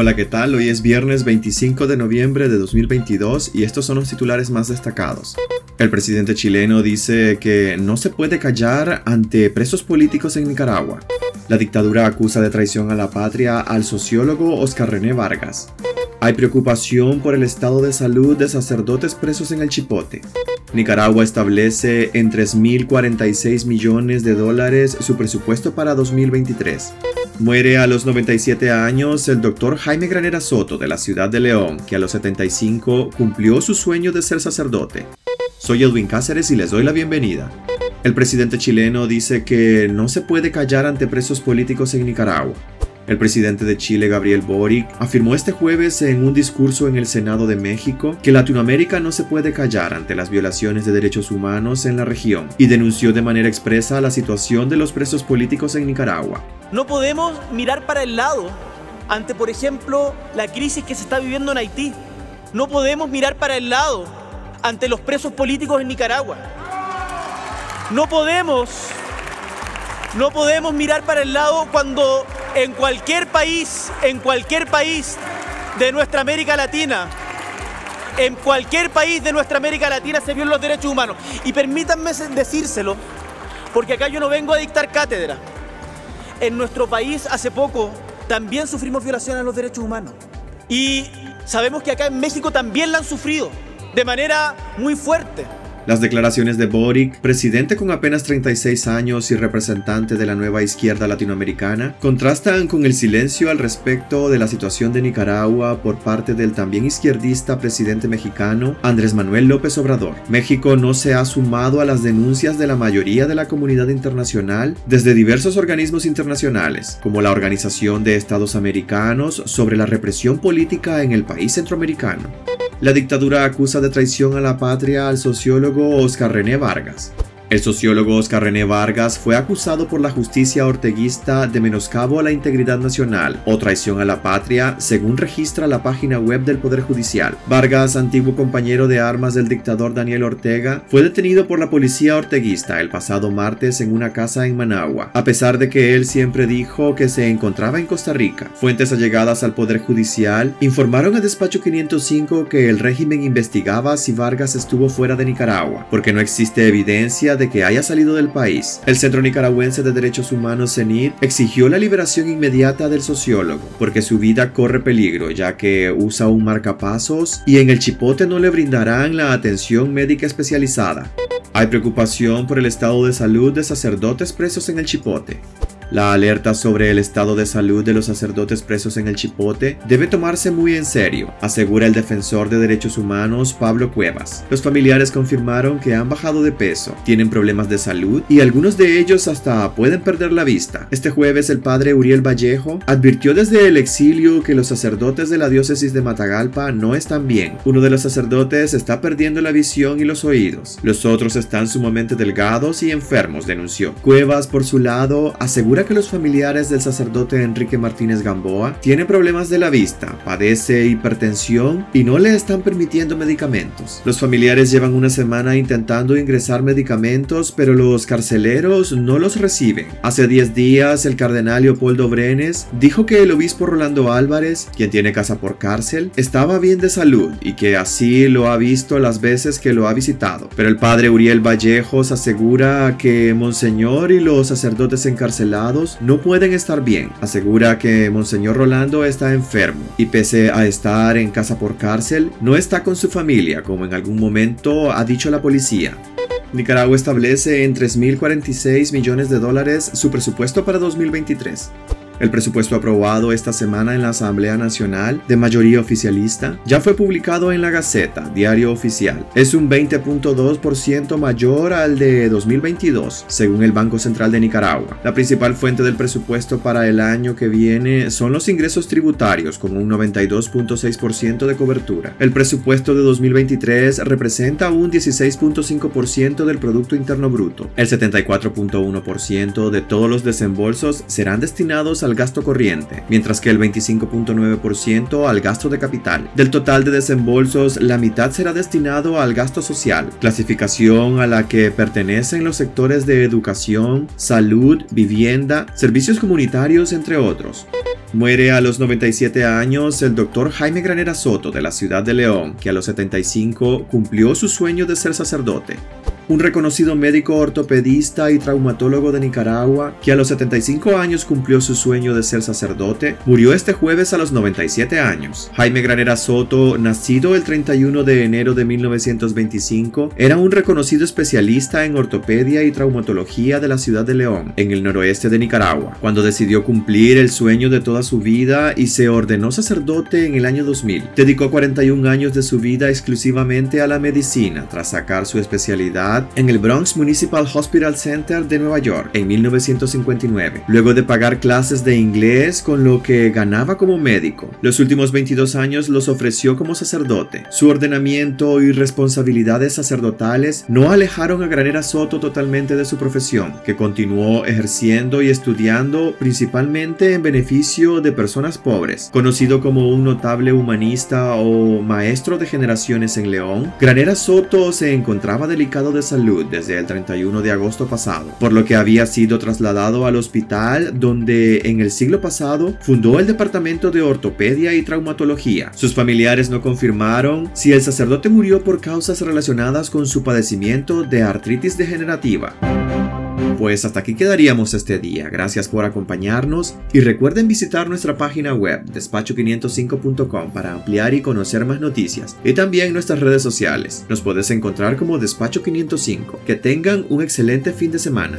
Hola, ¿qué tal? Hoy es viernes 25 de noviembre de 2022 y estos son los titulares más destacados. El presidente chileno dice que no se puede callar ante presos políticos en Nicaragua. La dictadura acusa de traición a la patria al sociólogo Oscar René Vargas. Hay preocupación por el estado de salud de sacerdotes presos en el Chipote. Nicaragua establece en 3.046 millones de dólares su presupuesto para 2023. Muere a los 97 años el doctor Jaime Granera Soto de la ciudad de León, que a los 75 cumplió su sueño de ser sacerdote. Soy Edwin Cáceres y les doy la bienvenida. El presidente chileno dice que no se puede callar ante presos políticos en Nicaragua. El presidente de Chile, Gabriel Boric, afirmó este jueves en un discurso en el Senado de México que Latinoamérica no se puede callar ante las violaciones de derechos humanos en la región y denunció de manera expresa la situación de los presos políticos en Nicaragua. No podemos mirar para el lado ante, por ejemplo, la crisis que se está viviendo en Haití. No podemos mirar para el lado ante los presos políticos en Nicaragua. No podemos, no podemos mirar para el lado cuando en cualquier país, en cualquier país de nuestra América Latina, en cualquier país de nuestra América Latina se violan los derechos humanos. Y permítanme decírselo, porque acá yo no vengo a dictar cátedra. En nuestro país hace poco también sufrimos violaciones a los derechos humanos. Y sabemos que acá en México también la han sufrido de manera muy fuerte. Las declaraciones de Boric, presidente con apenas 36 años y representante de la nueva izquierda latinoamericana, contrastan con el silencio al respecto de la situación de Nicaragua por parte del también izquierdista presidente mexicano Andrés Manuel López Obrador. México no se ha sumado a las denuncias de la mayoría de la comunidad internacional desde diversos organismos internacionales, como la Organización de Estados Americanos sobre la represión política en el país centroamericano. La dictadura acusa de traición a la patria al sociólogo Oscar René Vargas. El sociólogo Oscar René Vargas fue acusado por la justicia orteguista de menoscabo a la integridad nacional o traición a la patria, según registra la página web del Poder Judicial. Vargas, antiguo compañero de armas del dictador Daniel Ortega, fue detenido por la policía orteguista el pasado martes en una casa en Managua, a pesar de que él siempre dijo que se encontraba en Costa Rica. Fuentes allegadas al Poder Judicial informaron a Despacho 505 que el régimen investigaba si Vargas estuvo fuera de Nicaragua, porque no existe evidencia de que haya salido del país. El Centro Nicaragüense de Derechos Humanos, CENID, exigió la liberación inmediata del sociólogo, porque su vida corre peligro, ya que usa un marcapasos y en el chipote no le brindarán la atención médica especializada. Hay preocupación por el estado de salud de sacerdotes presos en el chipote. La alerta sobre el estado de salud de los sacerdotes presos en el Chipote debe tomarse muy en serio, asegura el defensor de derechos humanos Pablo Cuevas. Los familiares confirmaron que han bajado de peso, tienen problemas de salud y algunos de ellos hasta pueden perder la vista. Este jueves el padre Uriel Vallejo advirtió desde el exilio que los sacerdotes de la diócesis de Matagalpa no están bien. Uno de los sacerdotes está perdiendo la visión y los oídos. Los otros están sumamente delgados y enfermos, denunció. Cuevas, por su lado, asegura que los familiares del sacerdote Enrique Martínez Gamboa tienen problemas de la vista, padece hipertensión y no le están permitiendo medicamentos. Los familiares llevan una semana intentando ingresar medicamentos, pero los carceleros no los reciben. Hace 10 días, el cardenal Leopoldo Brenes dijo que el obispo Rolando Álvarez, quien tiene casa por cárcel, estaba bien de salud y que así lo ha visto las veces que lo ha visitado. Pero el padre Uriel Vallejos asegura que Monseñor y los sacerdotes encarcelados no pueden estar bien. Asegura que Monseñor Rolando está enfermo y pese a estar en casa por cárcel, no está con su familia, como en algún momento ha dicho la policía. Nicaragua establece en 3.046 millones de dólares su presupuesto para 2023. El presupuesto aprobado esta semana en la Asamblea Nacional de mayoría oficialista ya fue publicado en la Gaceta, diario oficial. Es un 20.2% mayor al de 2022, según el Banco Central de Nicaragua. La principal fuente del presupuesto para el año que viene son los ingresos tributarios, con un 92.6% de cobertura. El presupuesto de 2023 representa un 16.5% del Producto Interno Bruto. El 74.1% de todos los desembolsos serán destinados a gasto corriente, mientras que el 25.9% al gasto de capital. Del total de desembolsos, la mitad será destinado al gasto social, clasificación a la que pertenecen los sectores de educación, salud, vivienda, servicios comunitarios, entre otros. Muere a los 97 años el doctor Jaime Granera Soto de la ciudad de León, que a los 75 cumplió su sueño de ser sacerdote un reconocido médico ortopedista y traumatólogo de Nicaragua, que a los 75 años cumplió su sueño de ser sacerdote, murió este jueves a los 97 años. Jaime Granera Soto, nacido el 31 de enero de 1925, era un reconocido especialista en ortopedia y traumatología de la ciudad de León, en el noroeste de Nicaragua, cuando decidió cumplir el sueño de toda su vida y se ordenó sacerdote en el año 2000. Dedicó 41 años de su vida exclusivamente a la medicina, tras sacar su especialidad en el Bronx Municipal Hospital Center de Nueva York en 1959, luego de pagar clases de inglés con lo que ganaba como médico. Los últimos 22 años los ofreció como sacerdote. Su ordenamiento y responsabilidades sacerdotales no alejaron a Granera Soto totalmente de su profesión, que continuó ejerciendo y estudiando principalmente en beneficio de personas pobres. Conocido como un notable humanista o maestro de generaciones en León, Granera Soto se encontraba delicado de salud desde el 31 de agosto pasado, por lo que había sido trasladado al hospital donde en el siglo pasado fundó el Departamento de Ortopedia y Traumatología. Sus familiares no confirmaron si el sacerdote murió por causas relacionadas con su padecimiento de artritis degenerativa. Pues hasta aquí quedaríamos este día. Gracias por acompañarnos y recuerden visitar nuestra página web despacho505.com para ampliar y conocer más noticias y también nuestras redes sociales. Nos puedes encontrar como Despacho 505. Que tengan un excelente fin de semana.